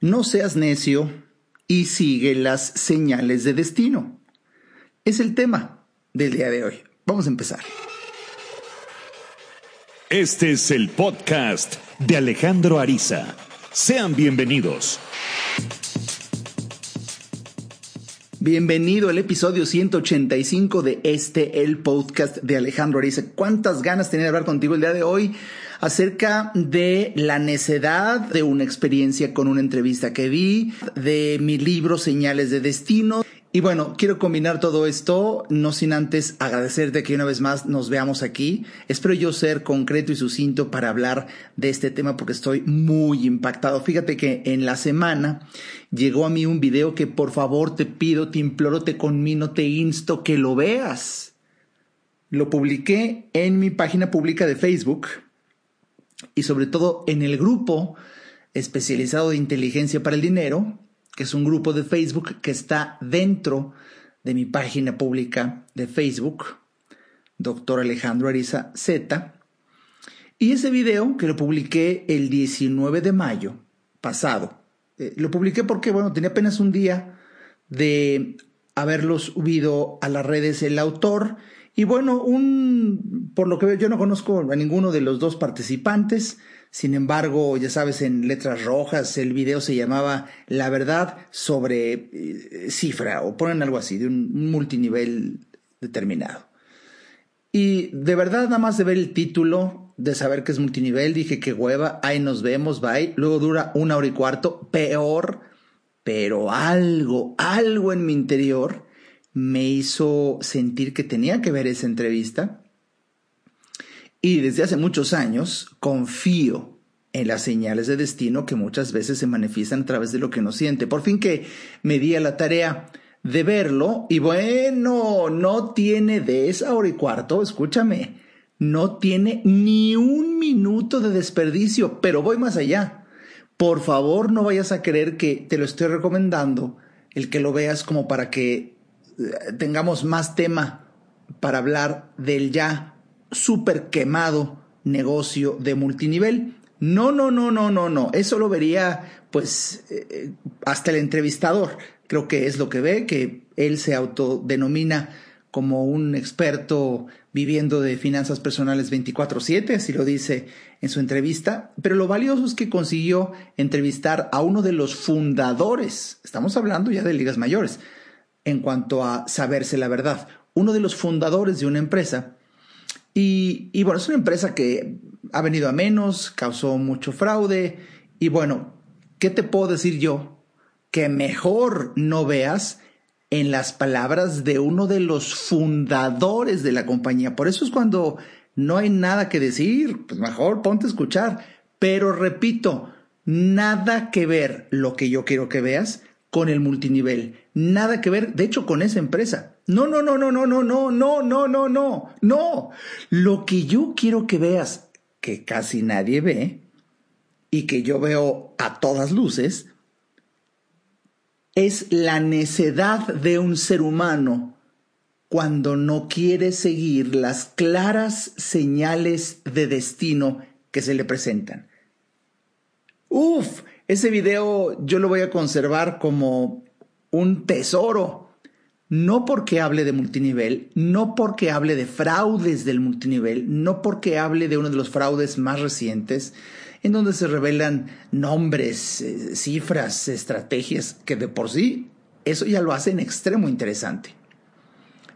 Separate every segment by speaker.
Speaker 1: No seas necio y sigue las señales de destino. Es el tema del día de hoy. Vamos a empezar.
Speaker 2: Este es el podcast de Alejandro Ariza. Sean bienvenidos.
Speaker 1: Bienvenido al episodio 185 de este, el podcast de Alejandro Ariza. ¿Cuántas ganas tenía de hablar contigo el día de hoy? Acerca de la necedad de una experiencia con una entrevista que vi, de mi libro Señales de Destino. Y bueno, quiero combinar todo esto, no sin antes agradecerte que una vez más nos veamos aquí. Espero yo ser concreto y sucinto para hablar de este tema porque estoy muy impactado. Fíjate que en la semana llegó a mí un video que por favor te pido, te imploro, te conmino, te insto que lo veas. Lo publiqué en mi página pública de Facebook y sobre todo en el grupo especializado de inteligencia para el dinero, que es un grupo de Facebook que está dentro de mi página pública de Facebook, doctor Alejandro Ariza Z. Y ese video que lo publiqué el 19 de mayo pasado, eh, lo publiqué porque, bueno, tenía apenas un día de haberlo subido a las redes el autor y bueno, un, por lo que veo, yo no conozco a ninguno de los dos participantes. Sin embargo, ya sabes, en letras rojas el video se llamaba La verdad sobre eh, cifra o ponen algo así, de un, multinivel determinado. Y de verdad, nada más de ver el título, de saber que es multinivel, dije que hueva, ahí nos vemos, bye. Luego dura una hora y cuarto, peor, pero algo, algo en mi interior me hizo sentir que tenía que ver esa entrevista. Y desde hace muchos años confío en las señales de destino que muchas veces se manifiestan a través de lo que uno siente. Por fin que me di a la tarea de verlo y bueno, no tiene de esa hora y cuarto, escúchame, no tiene ni un minuto de desperdicio, pero voy más allá. Por favor, no vayas a creer que te lo estoy recomendando, el que lo veas como para que tengamos más tema para hablar del ya super quemado negocio de multinivel. No, no, no, no, no, no. Eso lo vería pues eh, hasta el entrevistador. Creo que es lo que ve, que él se autodenomina como un experto viviendo de finanzas personales 24/7, así lo dice en su entrevista, pero lo valioso es que consiguió entrevistar a uno de los fundadores, estamos hablando ya de ligas mayores, en cuanto a saberse la verdad. Uno de los fundadores de una empresa. Y, y, bueno, es una empresa que ha venido a menos, causó mucho fraude. Y bueno, ¿qué te puedo decir yo? Que mejor no veas en las palabras de uno de los fundadores de la compañía. Por eso es cuando no hay nada que decir, pues mejor ponte a escuchar. Pero repito, nada que ver lo que yo quiero que veas con el multinivel. Nada que ver, de hecho, con esa empresa. No, no, no, no, no, no, no, no, no, no, no, no. Lo que yo quiero que veas, que casi nadie ve, y que yo veo a todas luces, es la necedad de un ser humano cuando no quiere seguir las claras señales de destino que se le presentan. Uf, ese video yo lo voy a conservar como un tesoro. No porque hable de multinivel, no porque hable de fraudes del multinivel, no porque hable de uno de los fraudes más recientes, en donde se revelan nombres, eh, cifras, estrategias, que de por sí eso ya lo hace en extremo interesante.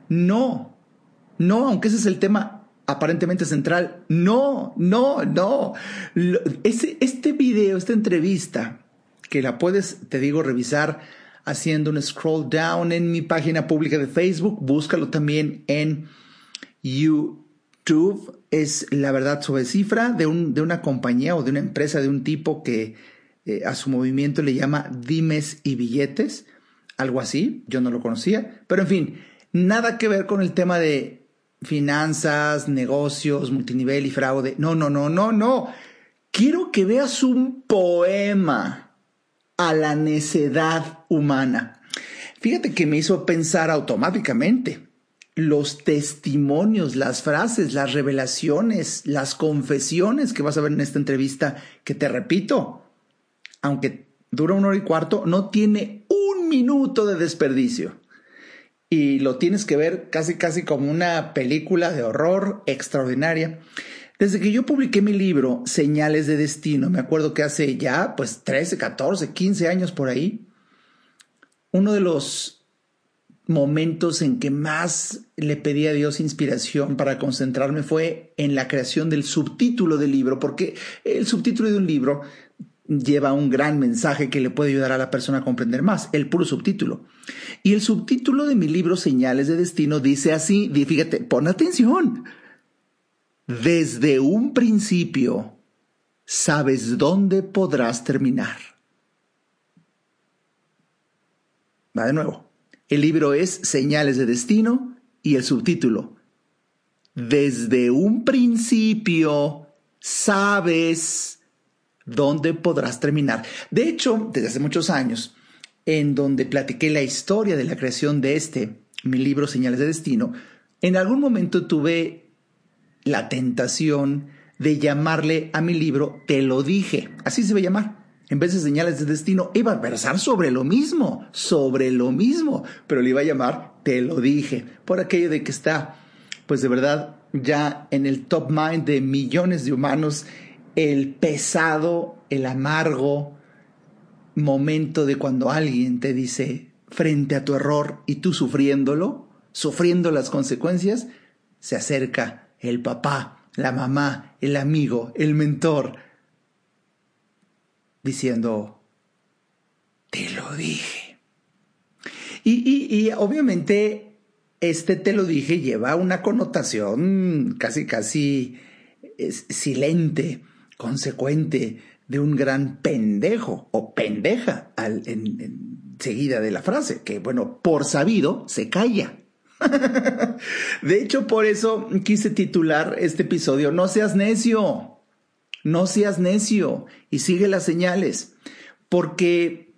Speaker 1: No, no, aunque ese es el tema aparentemente central. No, no, no. Este, este video, esta entrevista, que la puedes, te digo, revisar haciendo un scroll down en mi página pública de Facebook, búscalo también en YouTube. Es la verdad sobre cifra de, un, de una compañía o de una empresa de un tipo que eh, a su movimiento le llama Dimes y Billetes, algo así, yo no lo conocía, pero en fin, nada que ver con el tema de finanzas, negocios, multinivel y fraude. No, no, no, no, no. Quiero que veas un poema a la necedad humana. Fíjate que me hizo pensar automáticamente los testimonios, las frases, las revelaciones, las confesiones que vas a ver en esta entrevista, que te repito, aunque dura una hora y cuarto, no tiene un minuto de desperdicio. Y lo tienes que ver casi, casi como una película de horror extraordinaria. Desde que yo publiqué mi libro, Señales de Destino, me acuerdo que hace ya pues 13, 14, 15 años por ahí, uno de los momentos en que más le pedí a Dios inspiración para concentrarme fue en la creación del subtítulo del libro, porque el subtítulo de un libro lleva un gran mensaje que le puede ayudar a la persona a comprender más, el puro subtítulo. Y el subtítulo de mi libro Señales de Destino dice así, fíjate, pon atención. Desde un principio sabes dónde podrás terminar. Va de nuevo. El libro es Señales de Destino y el subtítulo. Desde un principio sabes dónde podrás terminar. De hecho, desde hace muchos años, en donde platiqué la historia de la creación de este, mi libro Señales de Destino, en algún momento tuve la tentación de llamarle a mi libro Te lo dije. Así se va a llamar. En vez de señales de destino, iba a versar sobre lo mismo, sobre lo mismo, pero le iba a llamar Te lo dije, por aquello de que está, pues de verdad, ya en el top mind de millones de humanos el pesado, el amargo momento de cuando alguien te dice frente a tu error y tú sufriéndolo, sufriendo las consecuencias, se acerca el papá, la mamá, el amigo, el mentor, diciendo, te lo dije. Y, y, obviamente este te lo dije lleva una connotación casi, casi silente consecuente de un gran pendejo o pendeja al, en, seguida de la frase, que bueno, por sabido se calla. de hecho, por eso quise titular este episodio, No seas necio, no seas necio y sigue las señales, porque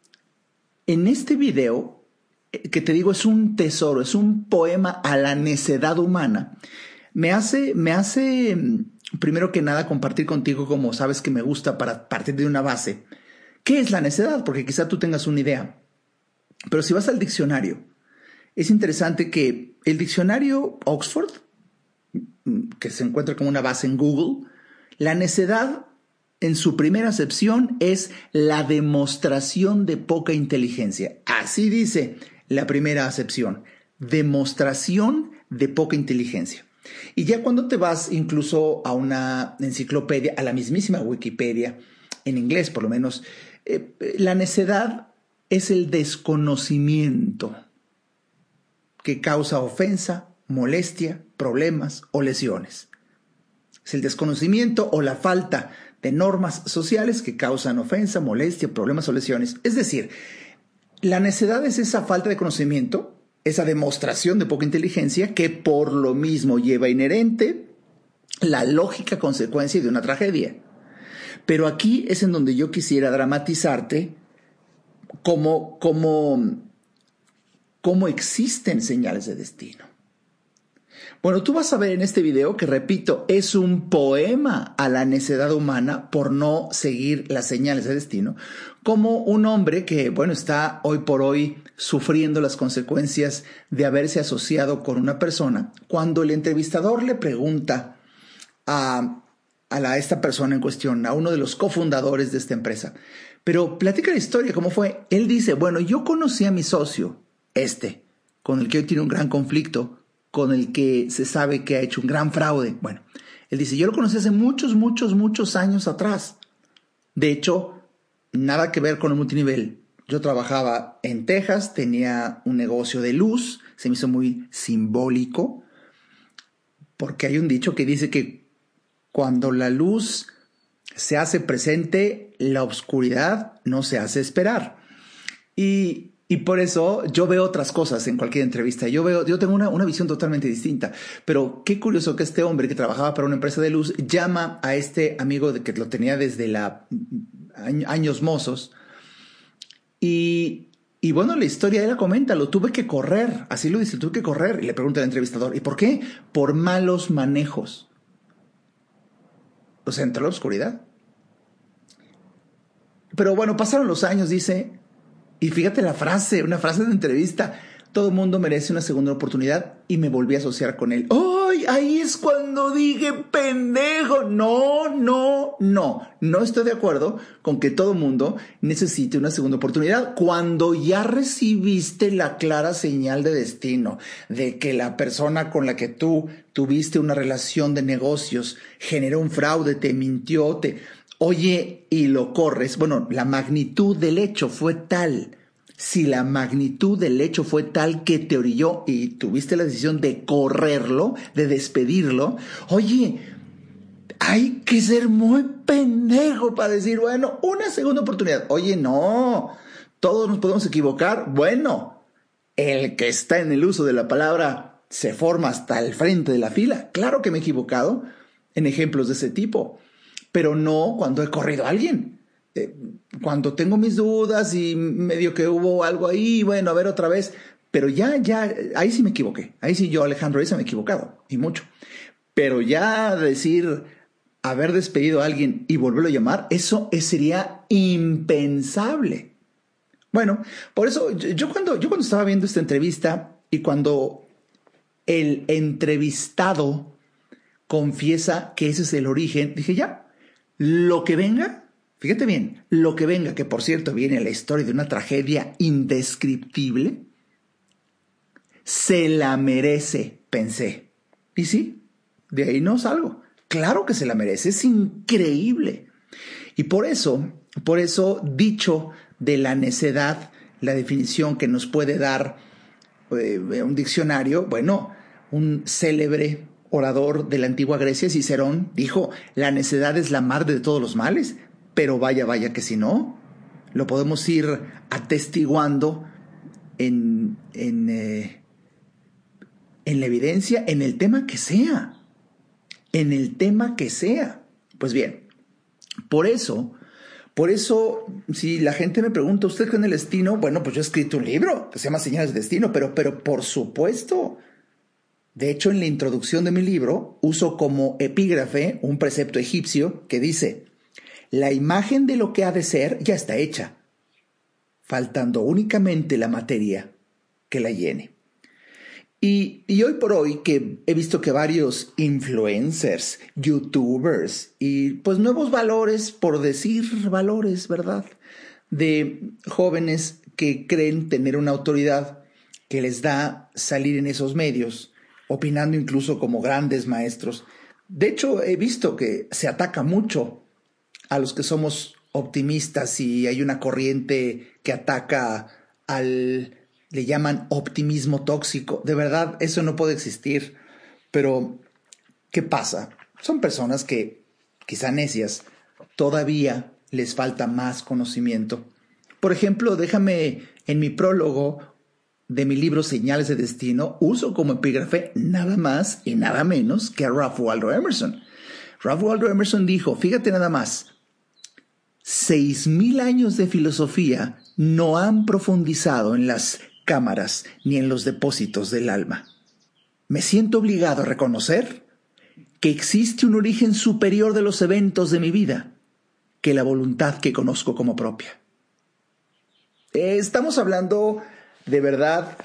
Speaker 1: en este video, eh, que te digo es un tesoro, es un poema a la necedad humana, me hace, me hace primero que nada compartir contigo como sabes que me gusta para partir de una base. ¿Qué es la necedad? Porque quizá tú tengas una idea. Pero si vas al diccionario, es interesante que el diccionario Oxford, que se encuentra como una base en Google, la necedad en su primera acepción es la demostración de poca inteligencia. Así dice la primera acepción, demostración de poca inteligencia. Y ya cuando te vas incluso a una enciclopedia, a la mismísima Wikipedia, en inglés por lo menos, eh, la necedad es el desconocimiento que causa ofensa, molestia, problemas o lesiones. Es el desconocimiento o la falta de normas sociales que causan ofensa, molestia, problemas o lesiones. Es decir, la necedad es esa falta de conocimiento esa demostración de poca inteligencia que por lo mismo lleva inherente la lógica consecuencia de una tragedia. Pero aquí es en donde yo quisiera dramatizarte cómo, existen señales de destino. Bueno, tú vas a ver en este video que, repito, es un poema a la necedad humana por no seguir las señales de destino, como un hombre que, bueno, está hoy por hoy sufriendo las consecuencias de haberse asociado con una persona, cuando el entrevistador le pregunta a, a esta persona en cuestión, a uno de los cofundadores de esta empresa, pero platica la historia, ¿cómo fue? Él dice, bueno, yo conocí a mi socio, este, con el que hoy tiene un gran conflicto, con el que se sabe que ha hecho un gran fraude. Bueno, él dice, yo lo conocí hace muchos, muchos, muchos años atrás. De hecho, nada que ver con el multinivel. Yo trabajaba en Texas, tenía un negocio de luz, se me hizo muy simbólico, porque hay un dicho que dice que cuando la luz se hace presente, la oscuridad no se hace esperar. Y y por eso yo veo otras cosas en cualquier entrevista. Yo veo, yo tengo una, una, visión totalmente distinta. Pero qué curioso que este hombre que trabajaba para una empresa de luz llama a este amigo de que lo tenía desde la años mozos. Y, y bueno, la historia él la comenta, lo tuve que correr. Así lo dice, tuve que correr. Y le pregunta al entrevistador, ¿y por qué? Por malos manejos. O sea, entró la oscuridad. pero bueno, pasaron los años, dice, y fíjate la frase, una frase de entrevista, todo mundo merece una segunda oportunidad y me volví a asociar con él. ¡Ay! Ahí es cuando dije, pendejo. No, no, no. No estoy de acuerdo con que todo mundo necesite una segunda oportunidad. Cuando ya recibiste la clara señal de destino de que la persona con la que tú tuviste una relación de negocios generó un fraude, te mintió, te... Oye, y lo corres. Bueno, la magnitud del hecho fue tal si la magnitud del hecho fue tal que te orilló y tuviste la decisión de correrlo, de despedirlo, oye, hay que ser muy pendejo para decir, bueno, una segunda oportunidad. Oye, no, todos nos podemos equivocar. Bueno, el que está en el uso de la palabra se forma hasta el frente de la fila. Claro que me he equivocado en ejemplos de ese tipo, pero no cuando he corrido a alguien. Eh, cuando tengo mis dudas y medio que hubo algo ahí, bueno, a ver otra vez, pero ya, ya, ahí sí me equivoqué, ahí sí yo, Alejandro Ariza, me he equivocado, y mucho. Pero ya decir, haber despedido a alguien y volverlo a llamar, eso sería impensable. Bueno, por eso yo cuando, yo cuando estaba viendo esta entrevista y cuando el entrevistado confiesa que ese es el origen, dije ya, lo que venga, Fíjate bien, lo que venga, que por cierto viene la historia de una tragedia indescriptible, se la merece, pensé. Y sí, de ahí no salgo. Claro que se la merece, es increíble. Y por eso, por eso, dicho de la necedad, la definición que nos puede dar eh, un diccionario, bueno, un célebre orador de la antigua Grecia, Cicerón, dijo, la necedad es la madre de todos los males pero vaya, vaya que si no, lo podemos ir atestiguando en, en, eh, en la evidencia, en el tema que sea, en el tema que sea. Pues bien, por eso, por eso, si la gente me pregunta, ¿usted con el destino? Bueno, pues yo he escrito un libro que se llama Señales de Destino, pero, pero por supuesto. De hecho, en la introducción de mi libro uso como epígrafe un precepto egipcio que dice, la imagen de lo que ha de ser ya está hecha, faltando únicamente la materia que la llene. Y, hoy por hoy que he visto que varios influencers, youtubers y pues nuevos valores, por decir valores, ¿verdad? De jóvenes que creen tener una autoridad que les da salir en esos medios, opinando incluso como grandes maestros. De hecho, he visto que se ataca mucho a los que somos optimistas y hay una corriente que ataca al, le llaman optimismo tóxico. De verdad, eso no puede existir. Pero, ¿qué pasa? Son personas que, quizá necias, todavía les falta más conocimiento. Por ejemplo, déjame en mi prólogo de mi libro Señales de Destino, uso como epígrafe nada más y nada menos que a Ralph Waldo Emerson. Ralph Waldo Emerson dijo, fíjate nada más, seis mil años de filosofía no han profundizado en las cámaras ni en los depósitos del alma. Me siento obligado a reconocer que existe un origen superior de los eventos de mi vida que la voluntad que conozco como propia. Estamos hablando de verdad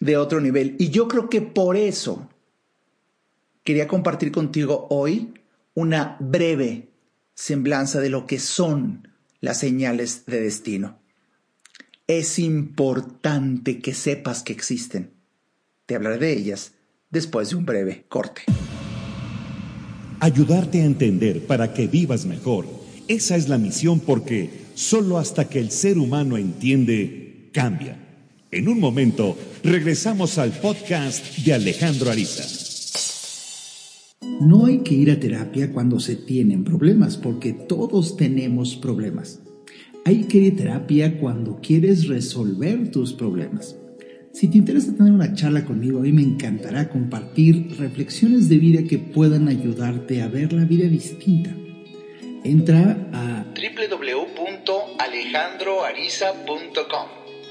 Speaker 1: de otro nivel y yo creo que por eso quería compartir contigo hoy una breve semblanza de lo que son las señales de destino. Es importante que sepas que existen. Te hablaré de ellas después de un breve corte.
Speaker 2: Ayudarte a entender para que vivas mejor. Esa es la misión porque solo hasta que el ser humano entiende, cambia. En un momento, regresamos al podcast de Alejandro Ariza.
Speaker 1: No hay que ir a terapia cuando se tienen problemas, porque todos tenemos problemas. Hay que ir a terapia cuando quieres resolver tus problemas. Si te interesa tener una charla conmigo, a mí me encantará compartir reflexiones de vida que puedan ayudarte a ver la vida distinta. Entra a www.alejandroariza.com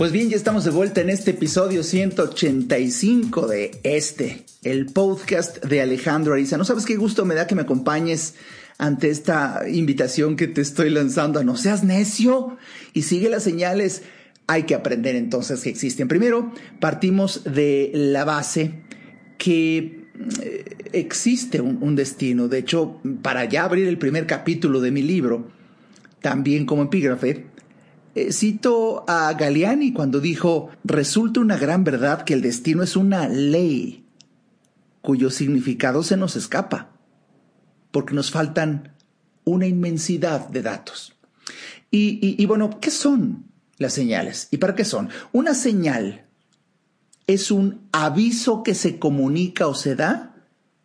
Speaker 1: Pues bien, ya estamos de vuelta en este episodio 185 de este, el podcast de Alejandro Ariza. No sabes qué gusto me da que me acompañes ante esta invitación que te estoy lanzando no seas necio y sigue las señales. Hay que aprender entonces que existen. Primero, partimos de la base que eh, existe un, un destino. De hecho, para ya abrir el primer capítulo de mi libro, también como epígrafe, eh, cito a Galiani cuando dijo, resulta una gran verdad que el destino es una ley cuyo significado se nos escapa, porque nos faltan una inmensidad de datos. Y, y bueno, ¿qué son las señales? ¿Y para qué son? Una señal es un aviso que se comunica o se da,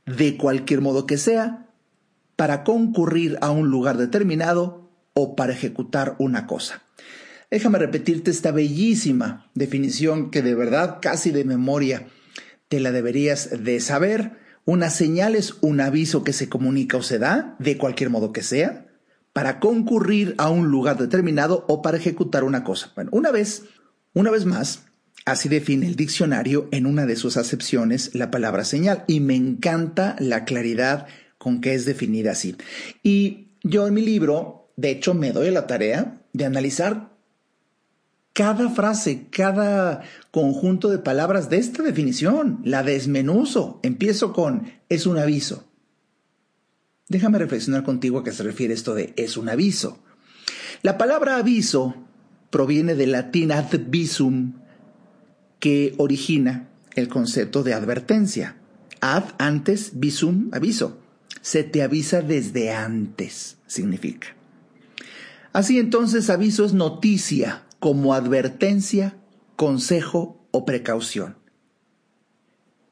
Speaker 1: de cualquier modo que sea, para concurrir a un lugar determinado o para ejecutar una cosa. Déjame repetirte esta bellísima definición que de verdad casi de memoria te la deberías de saber. Una señal es un aviso que se comunica o se da, de cualquier modo que sea, para concurrir a un lugar determinado o para ejecutar una cosa. Bueno, una vez, una vez más, así define el diccionario en una de sus acepciones la palabra señal y me encanta la claridad con que es definida así. Y yo en mi libro, de hecho, me doy la tarea de analizar cada frase, cada conjunto de palabras de esta definición, la desmenuzo. Empiezo con es un aviso. Déjame reflexionar contigo a qué se refiere esto de es un aviso. La palabra aviso proviene del latín ad visum, que origina el concepto de advertencia. Ad antes, visum, aviso. Se te avisa desde antes, significa. Así entonces, aviso es noticia, como advertencia, consejo o precaución.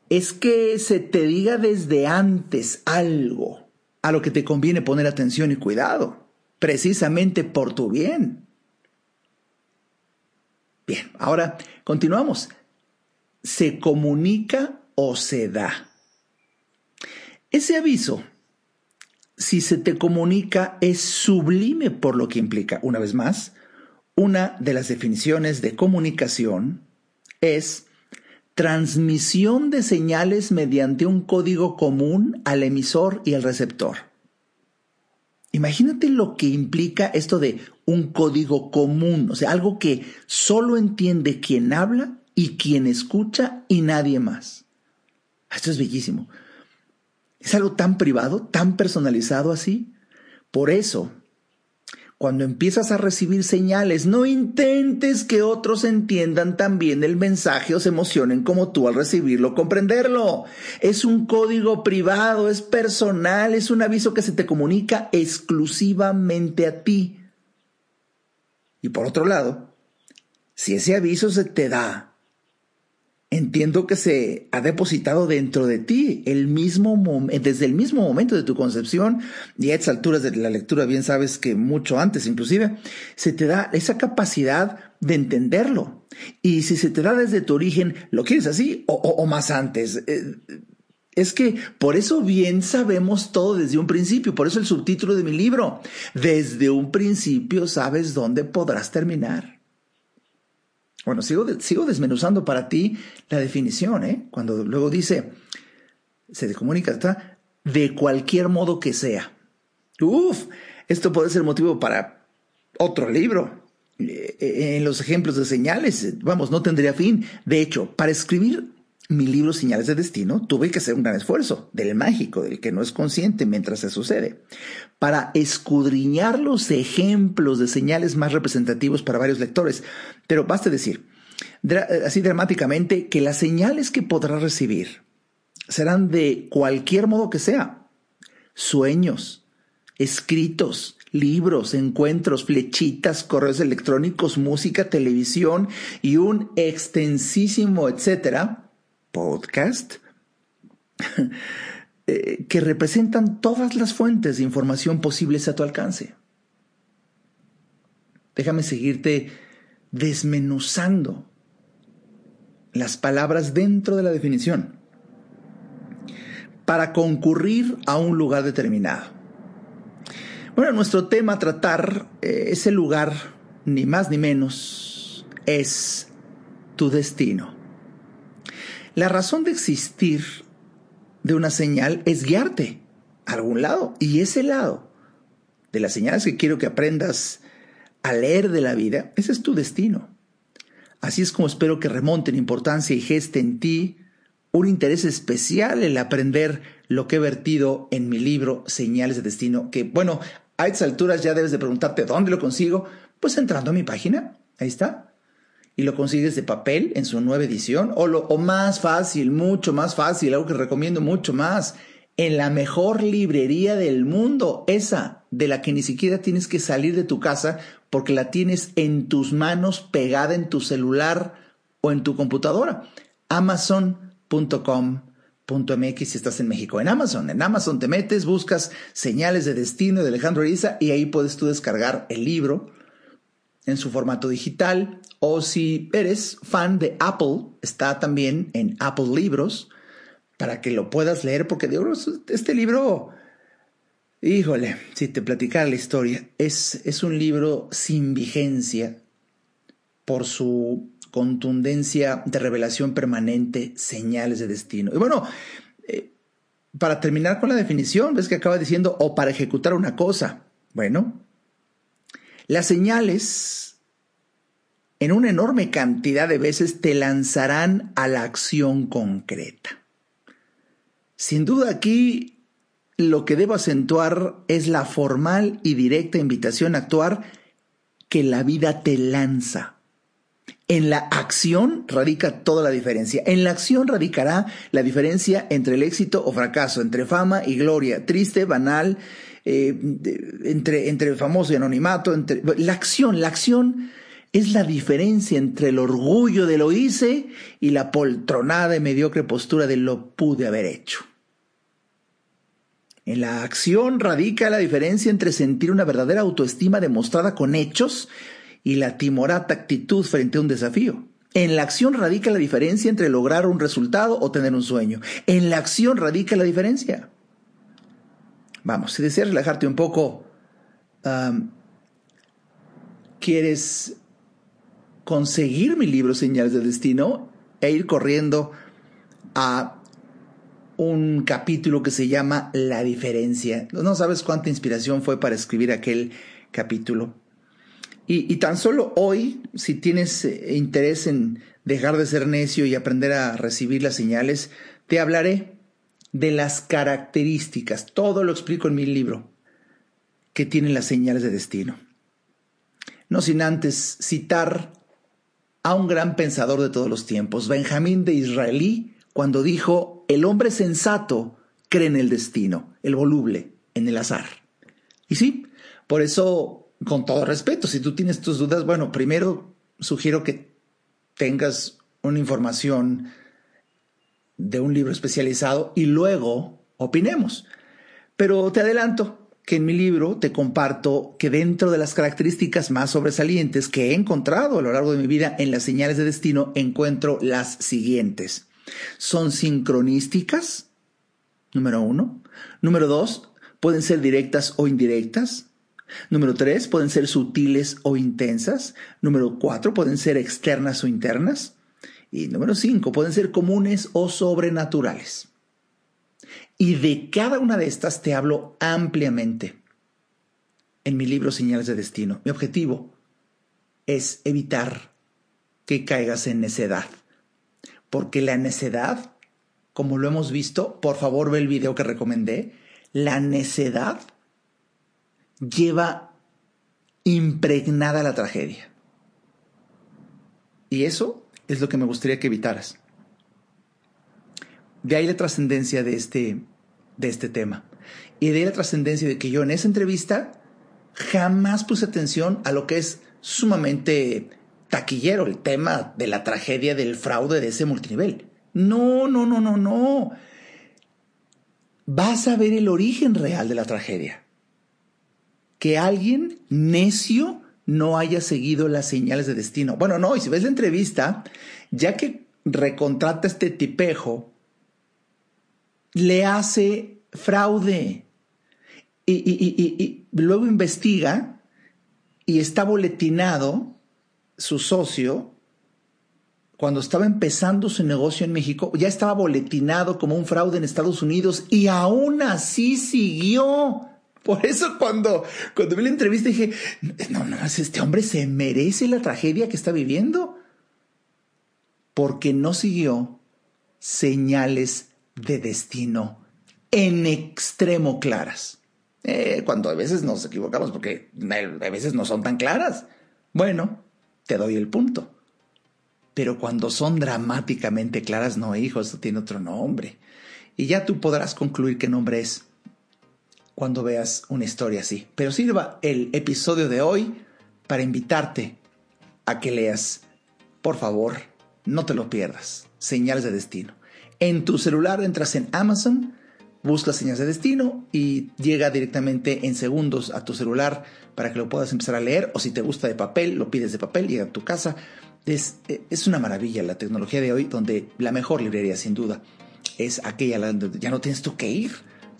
Speaker 1: Es que se te diga desde antes algo a lo que te conviene poner atención y cuidado, precisamente por tu bien. Bien, ahora continuamos. Se comunica o se da. Ese aviso, si se te comunica, es sublime por lo que implica, una vez más, una de las definiciones de comunicación es transmisión de señales mediante un código común al emisor y al receptor. Imagínate lo que implica esto de un código común, o sea, algo que solo entiende quien habla y quien escucha y nadie más. Esto es bellísimo. Es algo tan privado, tan personalizado así. Por eso, cuando empiezas a recibir señales, no intentes que otros entiendan también el mensaje o se emocionen como tú al recibirlo, comprenderlo. Es un código privado, es personal, es un aviso que se te comunica exclusivamente a ti. Y por otro lado, si ese aviso se te da entiendo que se ha depositado dentro de ti el mismo desde el mismo momento de tu concepción y a estas alturas de la lectura bien sabes que mucho antes inclusive se te da esa capacidad de entenderlo y si se te da desde tu origen lo quieres así o, más antes eh, es que por eso bien sabemos todo desde un principio, por eso el subtítulo de mi libro, desde un principio sabes dónde podrás terminar. Bueno, sigo, sigo desmenuzando para ti la definición, ¿eh? Cuando luego dice, se comunica está de cualquier modo que sea. Uf, esto puede ser motivo para otro libro. Eh, eh, en los ejemplos de señales, vamos, no tendría fin. De hecho, para escribir mi libro Señales de Destino, tuve que hacer un gran esfuerzo, del mágico, del que no es consciente mientras se sucede, para escudriñar los ejemplos de señales más representativos para varios lectores. Pero basta decir, así dramáticamente, que las señales que podrás recibir serán de cualquier modo que sea. Sueños, escritos, libros, encuentros, flechitas, correos electrónicos, música, televisión y un extensísimo etcétera podcast eh, que representan todas las fuentes de información posibles a tu alcance. Déjame seguirte desmenuzando las palabras dentro de la definición para concurrir a un lugar determinado. Bueno, nuestro tema tratar, eh, ese lugar, ni más ni menos, es tu destino. La razón de existir de una señal es guiarte a algún lado. Y ese lado de las señales que quiero que aprendas a leer de la vida, ese es tu destino. Así es como espero que remonten importancia y geste en ti un interés especial el aprender lo que he vertido en mi libro Señales de Destino, que bueno, a estas alturas ya debes de preguntarte dónde lo consigo, pues entrando a mi página, ahí está. Y lo consigues de papel en su nueva edición, o, lo, o más fácil, mucho más fácil, algo que recomiendo mucho más, en la mejor librería del mundo, esa de la que ni siquiera tienes que salir de tu casa porque la tienes en tus manos pegada en tu celular o en tu computadora. Amazon .com.mx si estás en México. En Amazon, en Amazon te metes, buscas señales de destino de Alejandro Ariza y ahí puedes tú descargar el libro en su formato digital. O si eres fan de Apple, está también en Apple Libros para que lo puedas leer, porque este libro, híjole, si te platicara la historia, es, es un libro sin vigencia por su contundencia de revelación permanente, señales de destino. Y bueno, eh, para terminar con la definición, ves que acaba diciendo o para ejecutar una cosa. Bueno, las señales en una enorme cantidad de veces te lanzarán a la acción concreta. Sin duda aquí lo que debo acentuar es la formal y directa invitación a actuar que la vida te lanza en la acción radica toda la diferencia. En la acción radicará la diferencia entre el éxito o fracaso, entre fama y gloria, triste, banal, eh, entre, entre famoso y anonimato. Entre, la acción, la acción es la diferencia entre el orgullo de lo hice y la poltronada y mediocre postura de lo pude haber hecho. En la acción radica la diferencia entre sentir una verdadera autoestima demostrada con hechos y la timorata actitud frente a un desafío. En la acción radica la diferencia entre lograr un resultado o tener un sueño. En la acción radica la diferencia. Vamos, si deseas relajarte un poco, quieres conseguir mi libro Señales de Destino e ir corriendo a un capítulo que se llama La diferencia. No sabes cuánta inspiración fue para escribir aquel capítulo. Y, tan solo hoy, si tienes eh, interés en dejar de ser necio y aprender a recibir las señales, te hablaré de las características, todo lo explico en mi libro, que tienen las señales de destino. No sin antes citar a un gran pensador de todos los tiempos, Benjamín de Israelí, cuando dijo, el hombre sensato cree en el destino, el voluble, en el azar. Y sí, por eso con todo respeto, si tú tienes tus dudas, bueno, primero sugiero que tengas una información de un libro especializado y luego opinemos. Pero te adelanto que en mi libro te comparto que dentro de las características más sobresalientes que he encontrado a lo largo de mi vida en las señales de destino encuentro las siguientes. Son sincronísticas, número uno. Número dos, pueden ser directas o indirectas. Número tres, pueden ser sutiles o intensas. Número cuatro, pueden ser externas o internas. Y número cinco, pueden ser comunes o sobrenaturales. Y de cada una de estas te hablo ampliamente en mi libro Señales de Destino. Mi objetivo es evitar que caigas en necedad. Porque la necedad, como lo hemos visto, por favor ve el video que recomendé, la necedad lleva impregnada la tragedia. Y eso es lo que me gustaría que evitaras. De ahí la trascendencia de este, de este tema. Y de ahí la trascendencia de que yo en esa entrevista jamás puse atención a lo que es sumamente taquillero, el tema de la tragedia del fraude de ese multinivel. No, no, no, no, no. Vas a ver el origen real de la tragedia. Que alguien necio no haya seguido las señales de destino. Bueno, no, y si ves la entrevista, ya que recontrata este tipejo, le hace fraude y, y, luego investiga y está boletinado su socio cuando estaba empezando su negocio en México, ya estaba boletinado como un fraude en Estados Unidos y aún así siguió. Por eso cuando, cuando vi la entrevista dije, no, no, este hombre se merece la tragedia que está viviendo. Porque no siguió señales de destino en extremo claras. Eh, cuando a veces nos equivocamos porque a veces no son tan claras. Bueno, te doy el punto. Pero cuando son dramáticamente claras, no, hijo, esto tiene otro nombre. Y ya tú podrás concluir qué nombre es cuando veas una historia así. Pero sirva el episodio de hoy para invitarte a que leas. Por favor, no te lo pierdas. Señales de destino. En tu celular entras en Amazon, buscas señales de destino y llega directamente en segundos a tu celular para que lo puedas empezar a leer. O si te gusta de papel, lo pides de papel, llega a tu casa es, es, una maravilla la tecnología de hoy, donde la mejor librería, sin duda, es aquella donde ya no tienes tú que ir.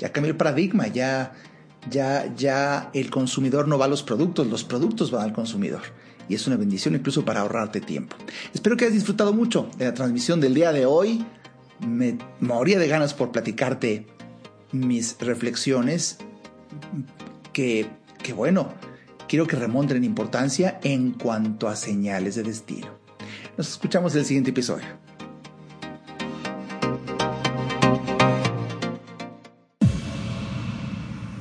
Speaker 1: Ya cambió el paradigma, ya, ya, ya el consumidor no va a los productos, los productos van al consumidor. Y es una bendición incluso para ahorrarte tiempo. Espero que hayas disfrutado mucho de la transmisión del día de hoy. Me moría de ganas por platicarte mis reflexiones. Que, que bueno, quiero que remonten en importancia en cuanto a señales de destino. Nos escuchamos en el siguiente episodio.